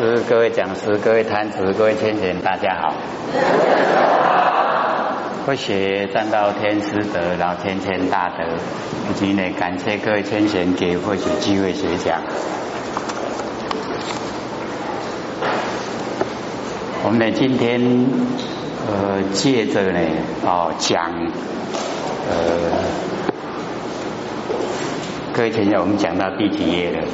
师、各位讲师、各位坛子、各位天贤，大家好。会学占到天师德，老天谦大德，以及呢，感谢各位天贤给或许机会学讲。我们呢，今天呃，借着呢，哦，讲呃，各位天贤，我们讲到第几页了？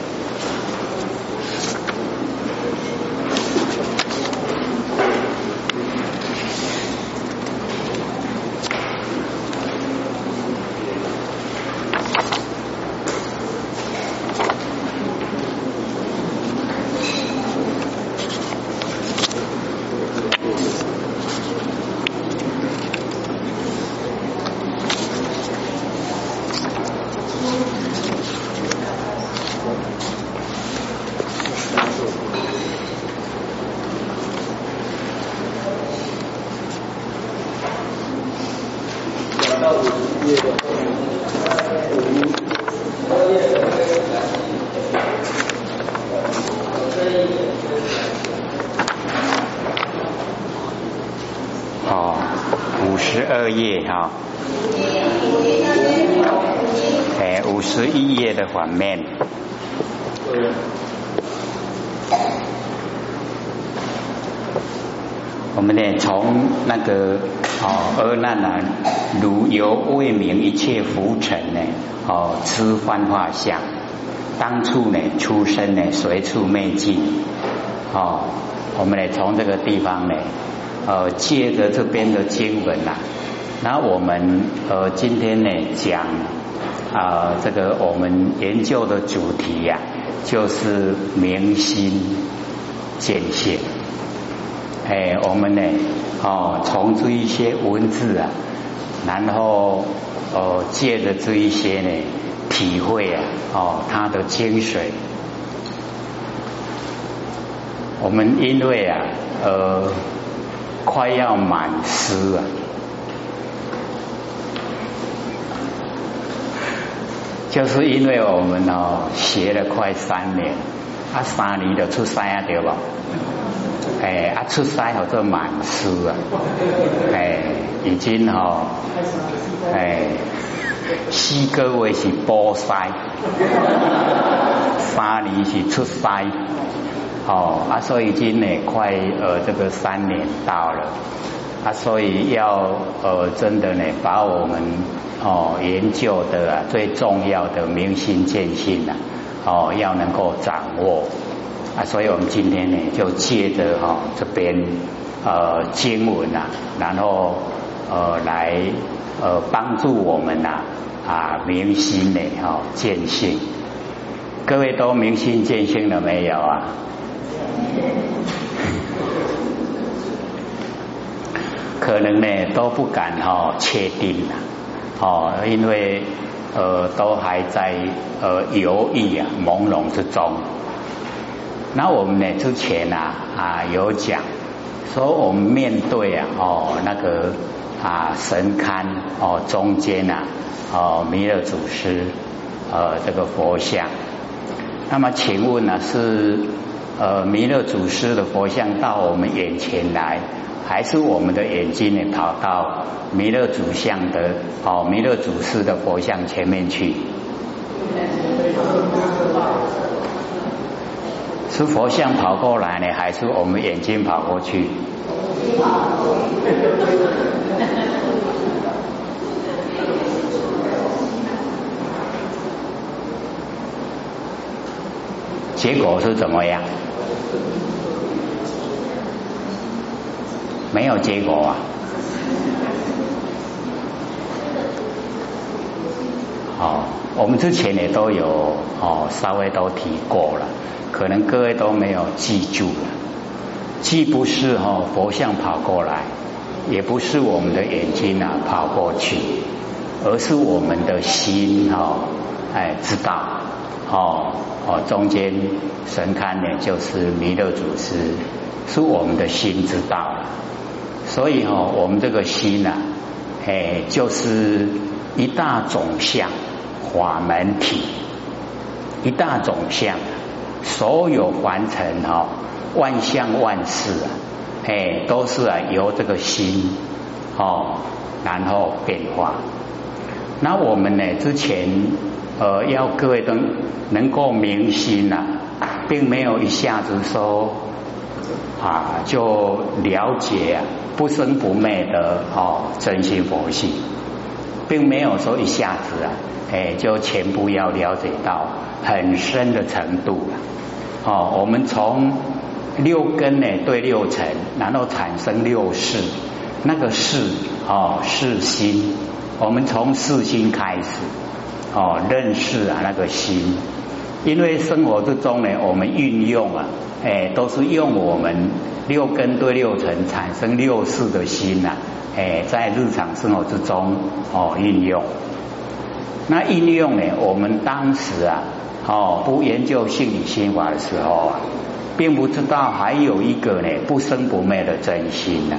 哦，五十二页哈，哎，五十一页的反面。我们呢，从那个哦，阿难啊，如由未明一切浮尘呢，哦，知幻化相，当初呢，出生呢，随处灭尽。哦，我们呢，从这个地方呢。呃，借着这边的经文呐，那我们呃今天呢讲啊这个我们研究的主题呀，就是明心见性。哎，我们呢哦从这一些文字啊，然后哦借着这一些呢体会啊哦它的精髓。我们因为啊呃。快要满师啊，就是因为我们哦学了快三年，啊三年就出三啊对吧？哎啊出塞好做满师啊，哎已经哦哎四个月是波塞，三年是出塞。哦啊，所以今年快呃这个三年到了啊，所以要呃真的呢，把我们哦研究的啊最重要的明心见性呐哦要能够掌握啊，所以我们今天呢就借着哈这边呃经文呐，然后呃来呃帮助我们呐啊明心呢哈见性，各位都明心见性了没有啊？可能呢都不敢哈确定了哦，因为呃都还在呃犹豫啊朦胧之中。那我们呢之前啊啊有讲说我们面对啊哦那个啊神龛哦中间啊哦弥勒祖师呃这个佛像，那么请问呢是？呃，弥勒祖师的佛像到我们眼前来，还是我们的眼睛呢跑到弥勒祖像的哦弥勒祖师的佛像前面去？是佛像跑过来呢，还是我们眼睛跑过去？结果是怎么样？没有结果啊！哦，我们之前也都有哦，稍微都提过了，可能各位都没有记住。既不是哈佛像跑过来，也不是我们的眼睛啊跑过去，而是我们的心哈哎知道哦哦中间神龛呢就是弥勒祖师，是我们的心知道。所以哈，我们这个心呐，哎，就是一大种相法门体，一大种相所有凡尘哈，万象万事啊，哎，都是啊由这个心哦，然后变化。那我们呢之前呃要各位都能够明心呐，并没有一下子说啊就了解啊不生不灭的哦真心佛性，并没有说一下子啊。哎，就全部要了解到很深的程度了。哦，我们从六根呢对六尘，然后产生六识，那个识哦是心。我们从四心开始哦认识啊那个心，因为生活之中呢，我们运用啊，哎都是用我们六根对六尘产生六识的心呐，哎在日常生活之中哦运用。那应用呢？我们当时啊，哦，不研究性理心法的时候啊，并不知道还有一个呢不生不灭的真心呢。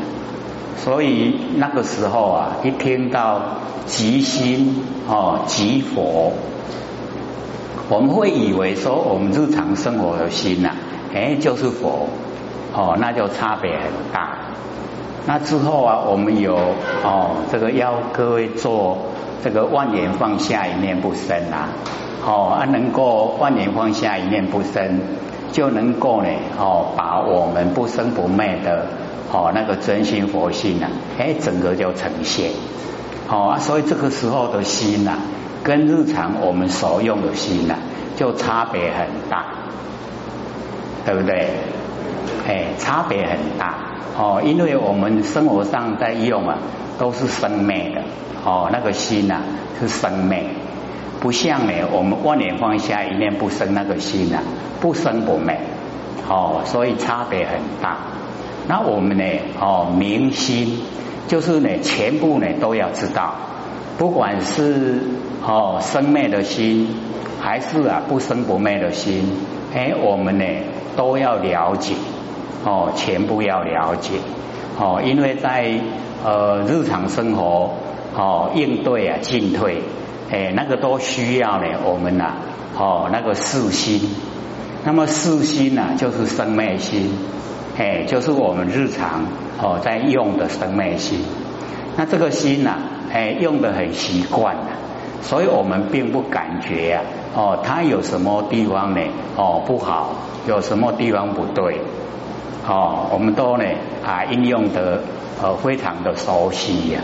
所以那个时候啊，一听到即心哦，即佛，我们会以为说我们日常生活的心呐，哎，就是佛哦，那就差别很大。那之后啊，我们有哦，这个要各位做。这个万年放下一念不生啊，哦啊，能够万年放下一念不生，就能够呢，哦，把我们不生不灭的哦那个真心佛性啊，哎，整个就呈现，哦啊，所以这个时候的心呐，跟日常我们所用的心呐，就差别很大，对不对？哎，差别很大哦，因为我们生活上在用啊，都是生灭的。哦，那个心呐是生灭，不像呢我们万年放下一念不生那个心呐不生不灭，哦，所以差别很大。那我们呢哦明心就是呢全部呢都要知道，不管是哦生灭的心，还是啊不生不灭的心，哎，我们呢都要了解，哦，全部要了解，哦，因为在呃日常生活。哦，应对啊，进退，哎，那个都需要呢。我们呐，哦，那个四心，那么四心呐，就是生灭心，哎，就是我们日常哦在用的生灭心。那这个心呐，哎，用的很习惯，所以我们并不感觉啊，哦，它有什么地方呢？哦，不好，有什么地方不对？哦，我们都呢啊应用的呃非常的熟悉呀。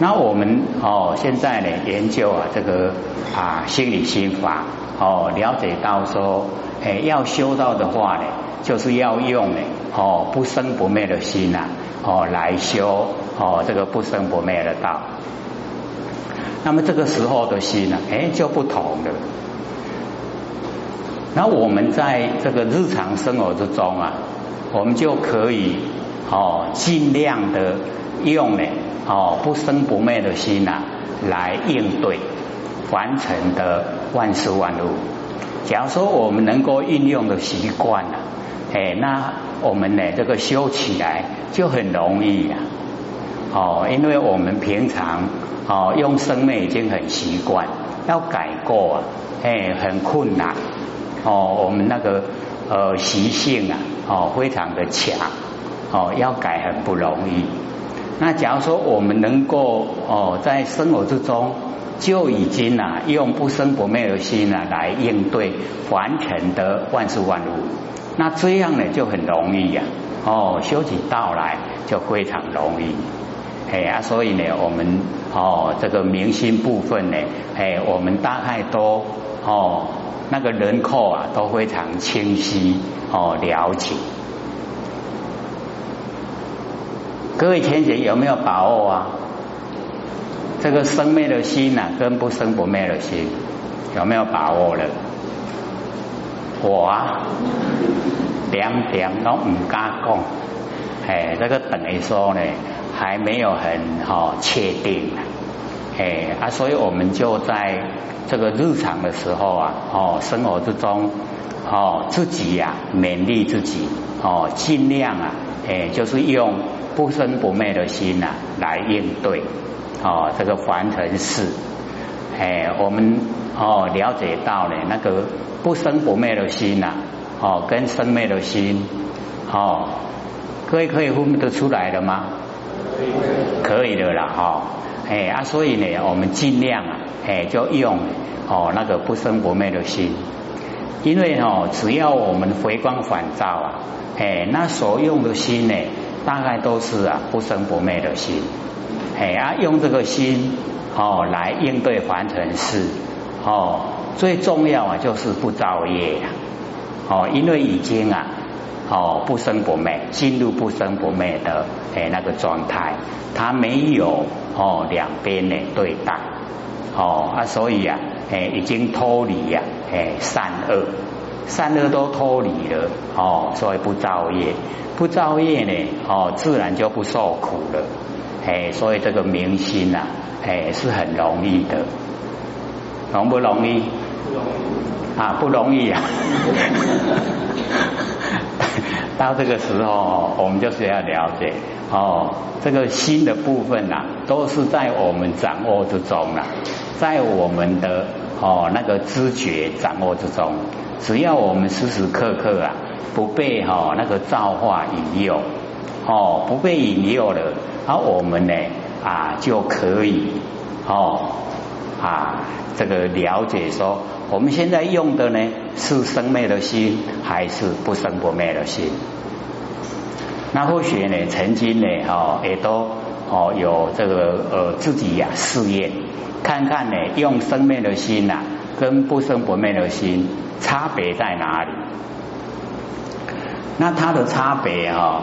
那我们哦，现在呢研究啊这个啊心理心法哦，了解到说，哎要修道的话呢，就是要用呢哦不生不灭的心呐哦来修哦这个不生不灭的道。那么这个时候的心呢，哎就不同了。那我们在这个日常生活之中啊，我们就可以哦尽量的用呢。哦，不生不灭的心呐，来应对凡尘的万事万物。假如说我们能够运用的习惯了，哎，那我们呢这个修起来就很容易呀。哦，因为我们平常哦用生灭已经很习惯，要改过啊，哎，很困难。哦，我们那个呃习性啊，哦非常的强，哦要改很不容易。那假如说我们能够哦，在生活之中就已经呐，用不生不灭的心呐来应对凡尘的万事万物，那这样呢就很容易呀，哦，修起道来就非常容易，哎呀，所以呢，我们哦这个明心部分呢，哎，我们大概都哦那个人口啊都非常清晰哦了解。各位天姐有没有把握啊？这个生灭的心呐，跟不生不灭的心有没有把握了？我啊，两点都唔敢讲，哎，这个等于说呢，还没有很好确定，哎啊，所以我们就在这个日常的时候啊，哦，生活之中，哦，自己呀，勉励自己，哦，尽量啊，哎，就是用。不生不灭的心呐，来应对哦这个凡尘事，哎，我们哦了解到呢那个不生不灭的心呐，哦跟生灭的心，哦，各位可以分得出来的吗？可以的啦，哈，哎啊，所以呢，我们尽量啊，哎，就用哦那个不生不灭的心，因为哦，只要我们回光返照啊，哎，那所用的心呢，大概都是啊不生不灭的心，哎啊，用这个心哦来应对凡尘事，哦，最重要啊就是不造业呀，哦，因为已经啊。哦，不生不灭，进入不生不灭的诶那个状态，它没有哦两边的对待，哦啊，所以啊，诶已经脱离呀，诶善恶，善恶都脱离了，哦，所以不造业，不造业呢，哦自然就不受苦了，诶，所以这个明心呐，诶是很容易的，容不容易？不容易啊，不容易啊。到这个时候，我们就是要了解哦，这个心的部分呐，都是在我们掌握之中了，在我们的哦那个知觉掌握之中，只要我们时时刻刻啊不被哈那个造化引诱哦，不被引诱了，而我们呢啊就可以哦啊这个了解说。我们现在用的呢是生灭的心还是不生不灭的心？那或许呢曾经呢哦也都哦有这个呃自己呀试验，看看呢用生灭的心呐跟不生不灭的心差别在哪里？那它的差别哈，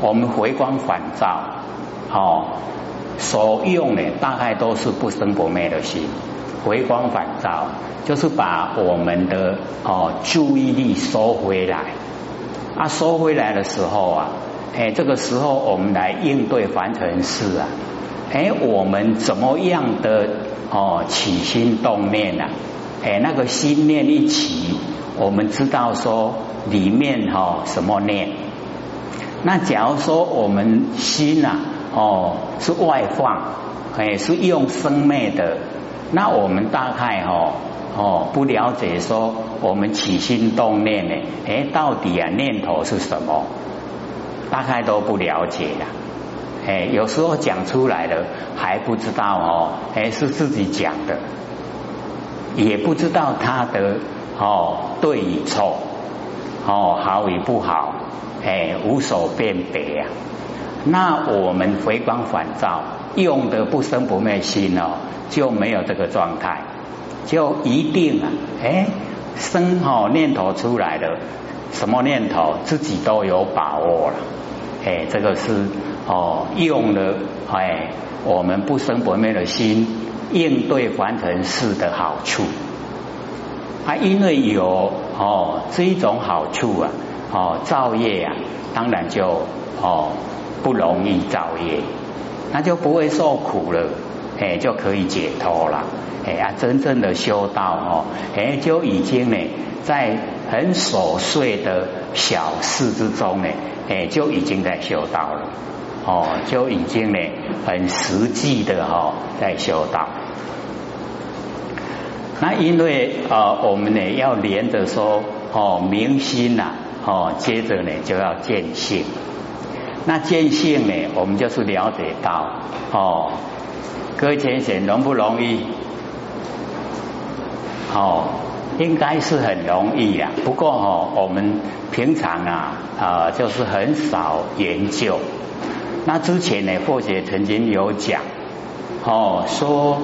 我们回光返照哦所用的大概都是不生不灭的心。回光返照，就是把我们的哦注意力收回来啊，收回来的时候啊，哎，这个时候我们来应对凡尘事啊，哎，我们怎么样的哦起心动念呐？哎，那个心念一起，我们知道说里面哈什么念？那假如说我们心呐哦是外放，哎，是用生灭的。那我们大概哦哦不了解说我们起心动念呢，哎，到底啊念头是什么？大概都不了解呀，哎，有时候讲出来了还不知道哦，哎是自己讲的，也不知道他的哦对与错，哦好与不好，哎无所辨别呀。那我们回光返照。用的不生不灭心哦，就没有这个状态，就一定啊，哎，生哦念头出来了，什么念头自己都有把握了，哎，这个是哦用了哎我们不生不灭的心应对凡尘事的好处，啊，因为有哦这一种好处啊，哦造业啊，当然就哦不容易造业。那就不会受苦了，哎，就可以解脱了，哎呀，真正的修道哦，哎，就已经呢，在很琐碎的小事之中呢，哎，就已经在修道了，哦，就已经呢，很实际的哈，在修道。那因为呃，我们呢要连着说哦，明心呐，哦，接着呢就要见性。那见性呢？我们就是了解到哦，各位浅显容不容易？哦，应该是很容易呀。不过哦，我们平常啊啊，就是很少研究。那之前呢，或者曾经有讲哦，说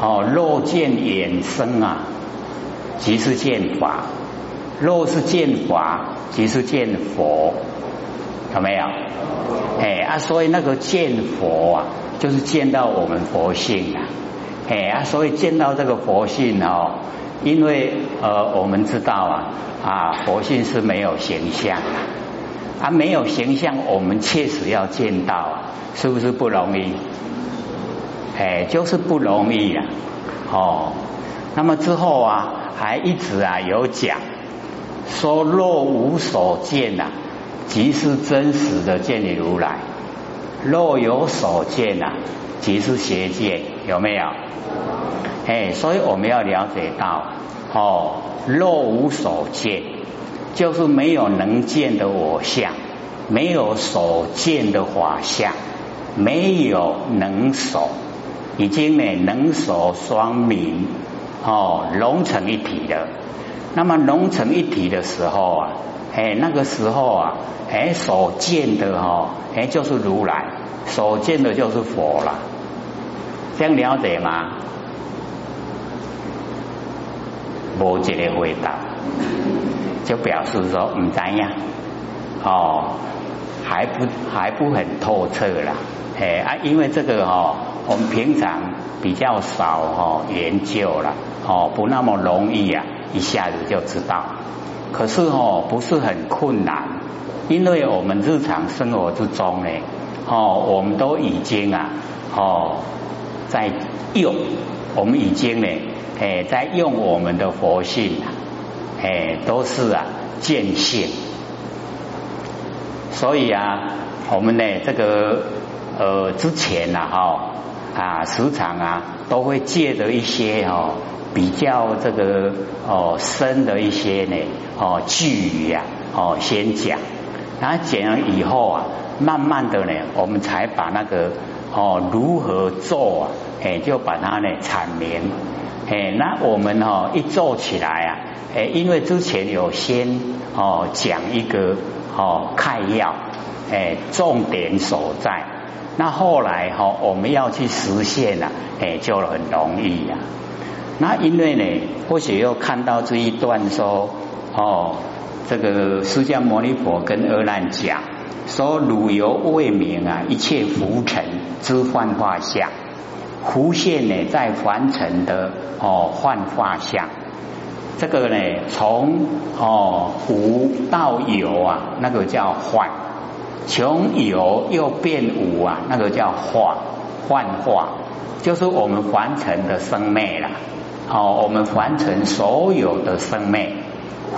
哦，若见眼生啊，即是见法；若是见法，即是见佛。有没有？哎啊，所以那个见佛啊，就是见到我们佛性啊，哎啊，所以见到这个佛性哦，因为呃，我们知道啊啊，佛性是没有形象，没有形象，我们确实要见到，是不是不容易？哎，就是不容易啊。哦，那么之后啊，还一直啊有讲说若无所见呐。即是真实的见你如来，若有所见呐，即是邪见，有没有？哎，所以我们要了解到，哦，若无所见，就是没有能见的我相，没有所见的法相，没有能所，已经呢能所双明，哦，融成一体的。那么融成一体的时候啊，哎，那个时候啊，哎，所见的哈，哎，就是如来，所见的就是佛了。这样了解吗？无一个回答，就表示说唔怎样哦，还不还不很透彻啦。哎啊，因为这个哈，我们平常比较少哈研究了，哦，不那么容易啊。一下子就知道，可是哦，不是很困难，因为我们日常生活之中呢，哦，我们都已经啊，哦，在用，我们已经呢，哎，在用我们的佛性啊，哎，都是啊见性，所以啊，我们呢，这个呃之前呐，哈啊，时常啊，都会借着一些哦。比较这个哦深的一些呢哦句语呀哦先讲，然后讲了以后啊，慢慢的呢，我们才把那个哦如何做啊，哎就把它呢阐明，哎那我们哦一做起来啊，哎因为之前有先哦讲一个哦概要，哎重点所在，那后来哈我们要去实现啊，哎就很容易呀。那因为呢，或许又看到这一段说，哦，这个释迦牟尼佛跟阿难讲，说汝犹未明啊，一切浮尘之幻化相，浮现呢在凡尘的哦幻化相，这个呢从哦无到有啊，那个叫幻，从有又变无啊，那个叫化幻化，就是我们凡尘的生灭了。哦，我们凡尘所有的生灭，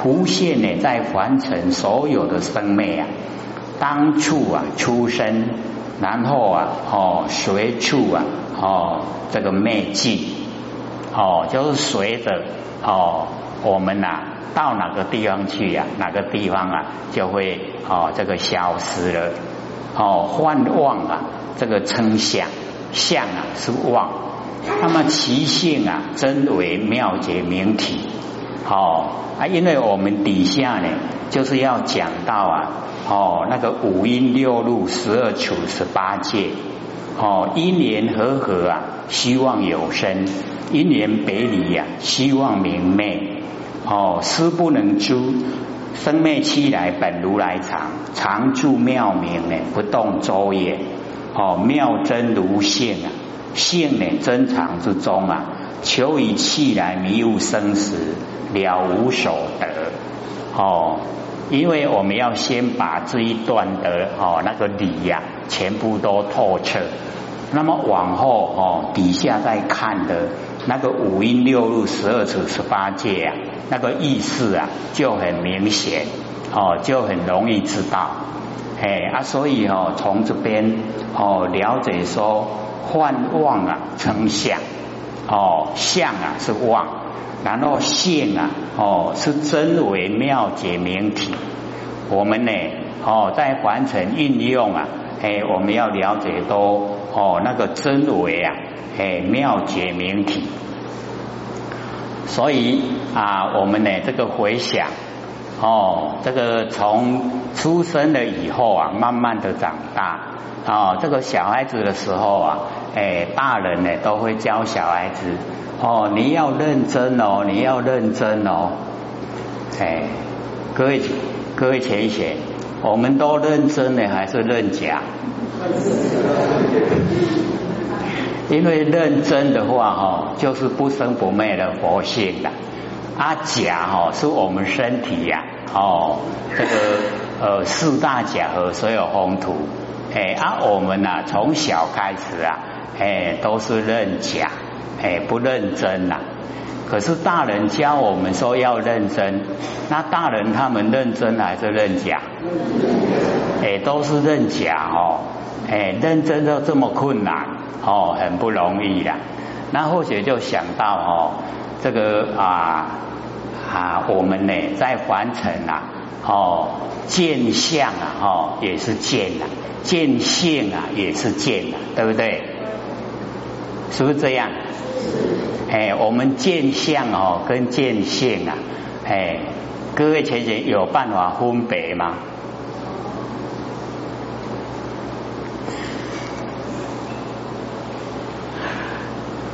浮现呢，在凡尘所有的生灭啊，当处啊出生，然后啊哦随处啊哦这个灭尽，哦就是随着哦我们呐到哪个地方去呀，哪个地方啊就会哦这个消失了，哦幻妄啊这个称相相啊是妄。那么其性啊，真为妙解明体，哦啊，因为我们底下呢，就是要讲到啊，哦那个五阴六路十二处十八界，哦因缘和合啊，希望有生；因缘别离呀，希望明灭。哦，思不能诸生灭期来本如来常，常住妙明呢，不动周也。哦，妙真如性啊。性呢，真常之中啊，求以气来迷悟生死，了无所得。哦，因为我们要先把这一段的哦那个理呀，全部都透彻。那么往后哦，底下再看的那个五音六路、十二处十八界啊，那个意思啊，就很明显哦，就很容易知道。哎啊，所以哦，从这边哦了解说。幻妄啊，成相哦，相啊是妄，然后性啊哦是真为妙解明体。我们呢哦在完成运用啊，哎我们要了解多哦那个真为啊哎妙解明体。所以啊我们呢这个回想哦这个从出生了以后啊，慢慢的长大。哦，这个小孩子的时候啊，哎，大人呢都会教小孩子哦，你要认真哦，你要认真哦，哎，各位各位浅显，我们都认真呢还是认假？因为认真的话哈，就是不生不灭的佛性的，啊假哈是我们身体呀，哦，这个呃四大假和所有宏图。哎啊，我们呐从小开始啊，哎都是认假，哎不认真呐。可是大人教我们说要认真，那大人他们认真还是认假？哎都是认假哦，哎认真都这么困难哦，很不容易的。那或许就想到哦，这个啊啊，我们呢在凡尘啊，哦见相啊，哦也是见啊，见性啊也是见啊，对不对？是不是这样？哎，我们见相哦跟见性啊，哎，各位前贤有办法分别吗？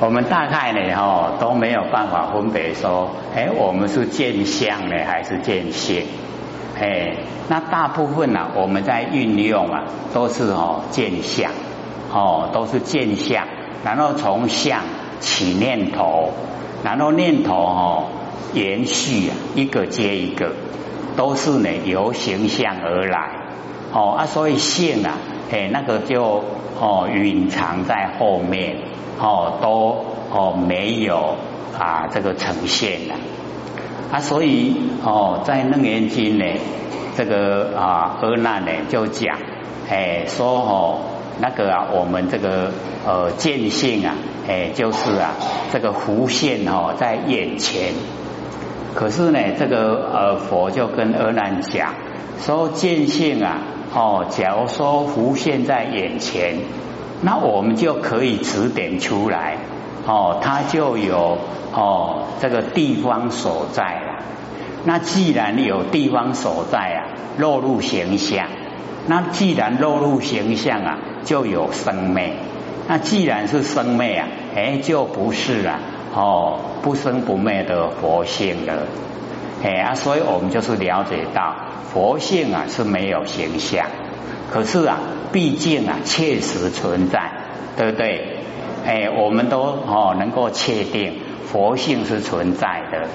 我们大概呢，哦，都没有办法分别说，哎，我们是见相呢，还是见性？哎，那大部分呢，我们在运用啊，都是哦见相，哦，都是见相，然后从相起念头，然后念头哦延续，一个接一个，都是呢由形象而来，哦啊，所以性啊，哎，那个就哦隐藏在后面。哦，都哦没有啊，这个呈现了啊，所以哦，在楞严经呢，这个啊阿难呢就讲，哎说哦那个啊，我们这个呃见性啊，哎就是啊这个浮现哦在眼前，可是呢这个呃佛就跟阿难讲说见性啊，哦假如说浮现在眼前。那我们就可以指点出来，哦，它就有哦这个地方所在了。那既然有地方所在啊，落入形象。那既然落入形象啊，就有生昧。那既然是生昧啊，哎，就不是啊，哦，不生不灭的佛性了。哎啊，所以我们就是了解到佛性啊是没有形象。可是啊，毕竟啊，确实存在，对不对？哎，我们都哦能够确定佛性是存在的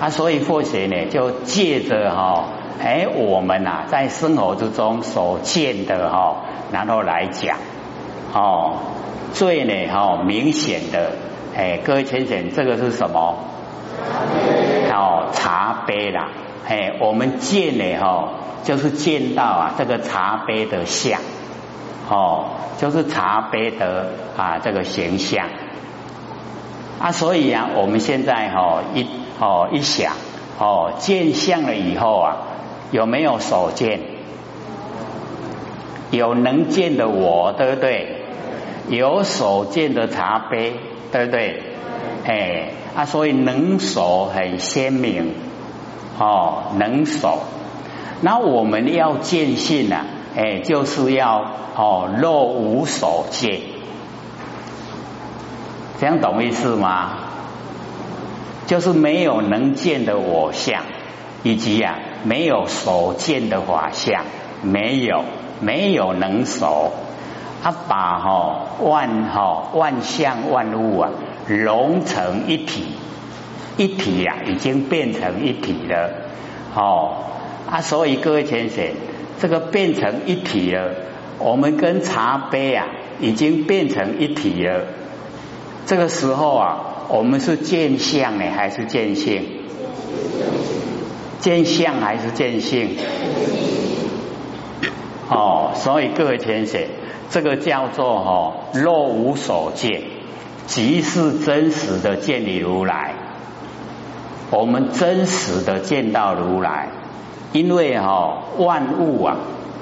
啊，所以佛学呢就借着哈，哎，我们呐在生活之中所见的哈，然后来讲哦，最呢哈明显的哎，各位浅浅，这个是什么？哦，茶杯啦，哎，我们见呢哈。就是见到啊，这个茶杯的像，哦，就是茶杯的啊这个形象啊，所以啊，我们现在哈一哦一想哦见相了以后啊，有没有所见？有能见的我，对不对？有所见的茶杯，对不对？哎啊，所以能所很鲜明哦，能所。那我们要见性啊，哎，就是要哦，若无所见，这样懂意思吗？就是没有能见的我相，以及啊没有所见的法相，没有没有能所，他把哈万哈万象万物啊融成一体，一体呀已经变成一体了，哦。啊，所以各位先生，这个变成一体了，我们跟茶杯啊已经变成一体了。这个时候啊，我们是见相呢，还是见性？见相还是见性？哦，所以各位先生，这个叫做哦，若无所见，即是真实的见你如来。我们真实的见到如来。因为哈万物啊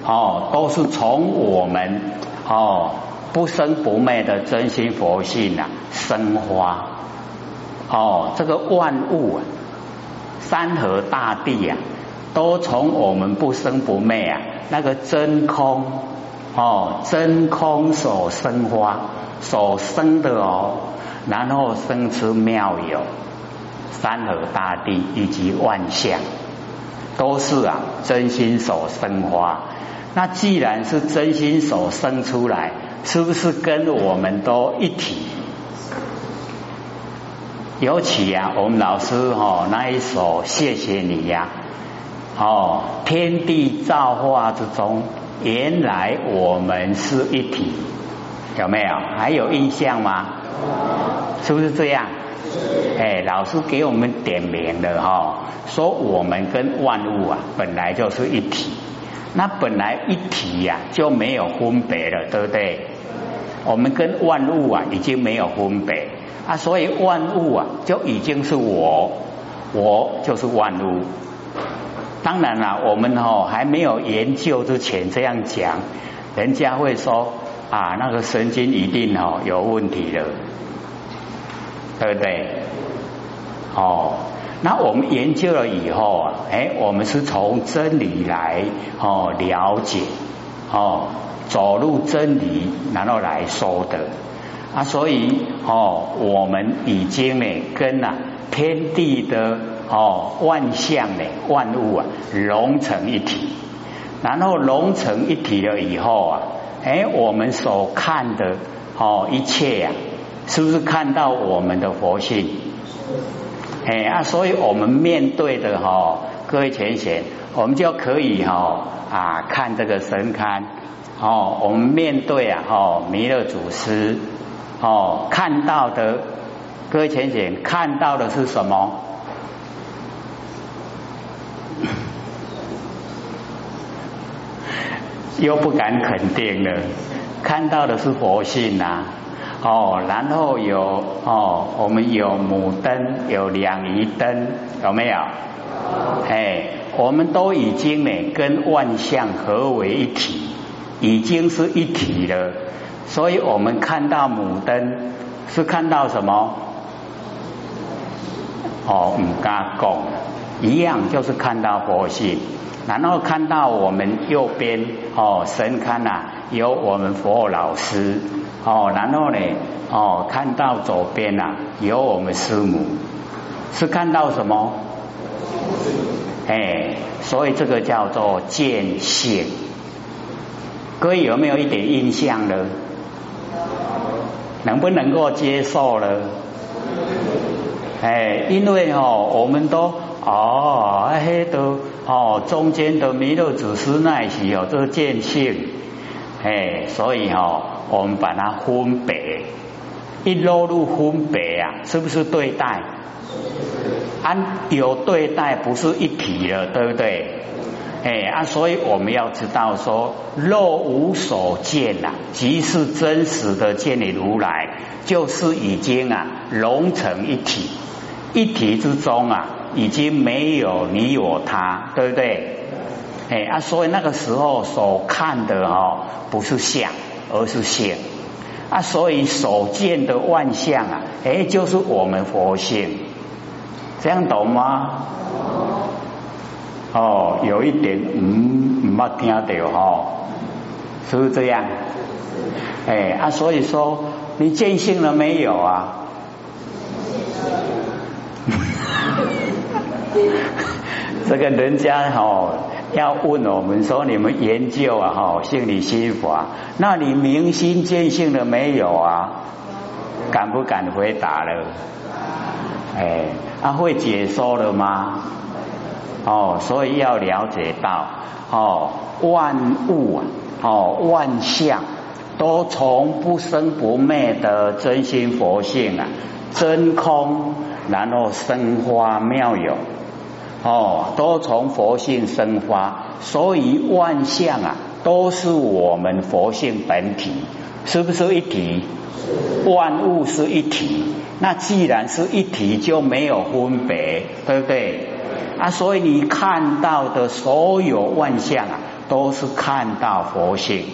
哦都是从我们哦不生不灭的真心佛性啊生花哦这个万物啊山河大地啊都从我们不生不灭啊那个真空哦真空所生花所生的哦然后生出妙有山河大地以及万象。都是啊，真心所生花。那既然是真心所生出来，是不是跟我们都一体？尤其啊，我们老师哈那一首谢谢你呀，哦，天地造化之中，原来我们是一体，有没有？还有印象吗？是不是这样？哎，老师给我们点名了哈，说我们跟万物啊本来就是一体，那本来一体呀就没有分别了，对不对？我们跟万物啊已经没有分别，啊，所以万物啊就已经是我，我就是万物。当然了，我们哦还没有研究之前这样讲，人家会说啊那个神经一定哦有问题了，对不对？哦，那我们研究了以后啊，哎，我们是从真理来哦了解哦，走入真理，然后来说的啊，所以哦，我们已经呢跟啊天地的。哦，万象呢，万物啊，融成一体，然后融成一体了以后啊，哎，我们所看的哦，一切呀，是不是看到我们的佛性？哎啊，所以我们面对的哈，各位前贤，我们就可以哈啊看这个神龛哦，我们面对啊哦弥勒祖师哦看到的，各位前贤看到的是什么？又不敢肯定了，看到的是佛性呐，哦，然后有哦，我们有母灯，有两仪灯，有没有？哎，我们都已经呢跟万象合为一体，已经是一体了，所以我们看到母灯是看到什么？哦，唔敢讲，一样就是看到佛性。然后看到我们右边哦神龛呐，有我们佛老师哦，然后呢哦看到左边呐有我们师母，是看到什么？哎，所以这个叫做见性。各位有没有一点印象呢？能不能够接受呢？哎，因为哦，我们都。哦，嘿都哦，中间的弥勒祖师那些哦，都是见性，哎，所以哦，我们把它分别，一落入分别啊，是不是对待？按有对待，不是一体了，对不对？哎啊，所以我们要知道说，若无所见呐，即是真实的见你如来，就是已经啊融成一体，一体之中啊。已经没有你我他，对不对？哎啊，所以那个时候所看的哦，不是相，而是性啊，所以所见的万象啊，哎，就是我们佛性，这样懂吗？哦，有一点嗯，没听到哈，是不是这样？哎啊，所以说你见性了没有啊？这个人家哈要问我们说你们研究啊哈心理心法，那你明心见性了没有啊？敢不敢回答了？哎，他会解说了吗？哦，所以要了解到哦，万物啊，哦，万象都从不生不灭的真心佛性啊，真空，然后生花妙有。哦，都从佛性生发，所以万象啊，都是我们佛性本体，是不是一体？万物是一体，那既然是一体，就没有分别，对不对？啊，所以你看到的所有万象啊，都是看到佛性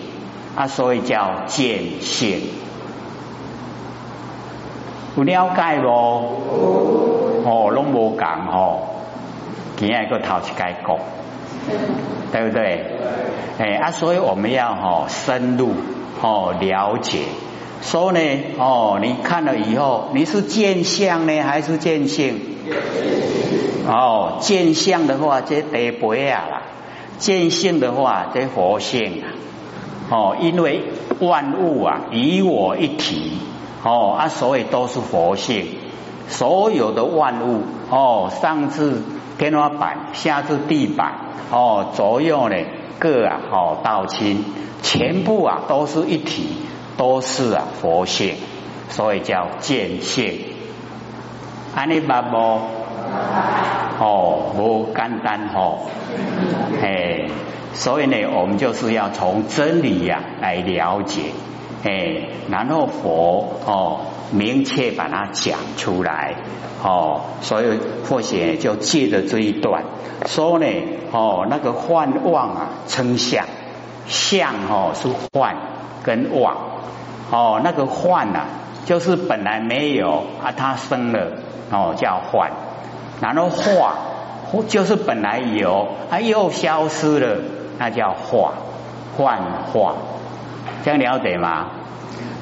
啊，所以叫见性。有了解咯？哦，拢无讲哦。今日个头去改讲，对不对？哎啊，所以我们要哈深入哦了解，说呢哦，你看了以后，你是见相呢还是见性？哦，见相的话，这得不呀啦；见性的话，这佛性啊。哦，因为万物啊，与我一体哦啊，所以都是佛性。所有的万物哦，上至天花板，下至地板，哦，左右呢各啊，哦，道亲，全部啊都是一体，都是啊佛性，所以叫见性。安尼八无，哦，无简单哦，哎，所以呢，我们就是要从真理呀来了解，哎，然后佛哦明确把它讲出来哦，所以或许就借着这一段说呢哦，那个幻妄啊称相，相哦是幻跟妄哦，那个幻呐就是本来没有啊，它生了哦叫幻，然后化就是本来有啊又消失了，那叫化幻化。这样了解吗？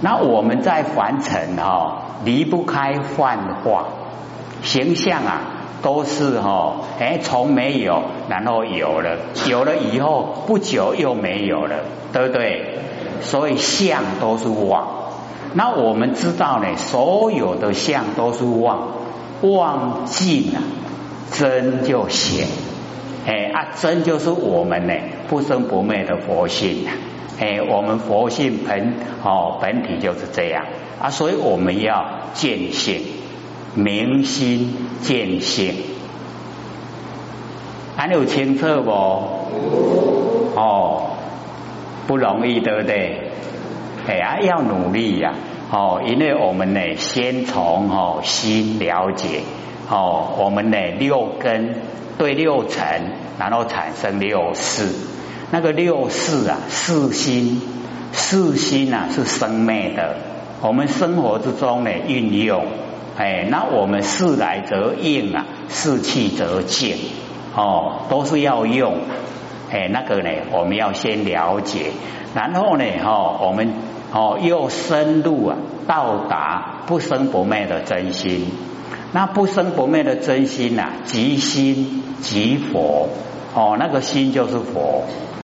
那我们在凡尘哈离不开幻化形象啊，都是哈哎从没有然后有了，有了以后不久又没有了，对不对？所以相都是妄。那我们知道呢，所有的相都是妄，妄尽啊，真就显。哎啊，真就是我们呢不生不灭的佛性。哎，我们佛性本哦本体就是这样啊，所以我们要见性，明心见性，还有清澈不？哦，不容易，对不对？哎呀，要努力呀！哦，因为我们呢，先从哦心了解哦，我们呢六根对六尘，然后产生六识。那个六世啊，四心，四心啊是生灭的。我们生活之中呢运用，哎，那我们事来则应啊，事去则静，哦，都是要用。哎，那个呢，我们要先了解，然后呢，哈，我们哦又深入啊，到达不生不灭的真心。那不生不灭的真心呐，即心即佛，哦，那个心就是佛。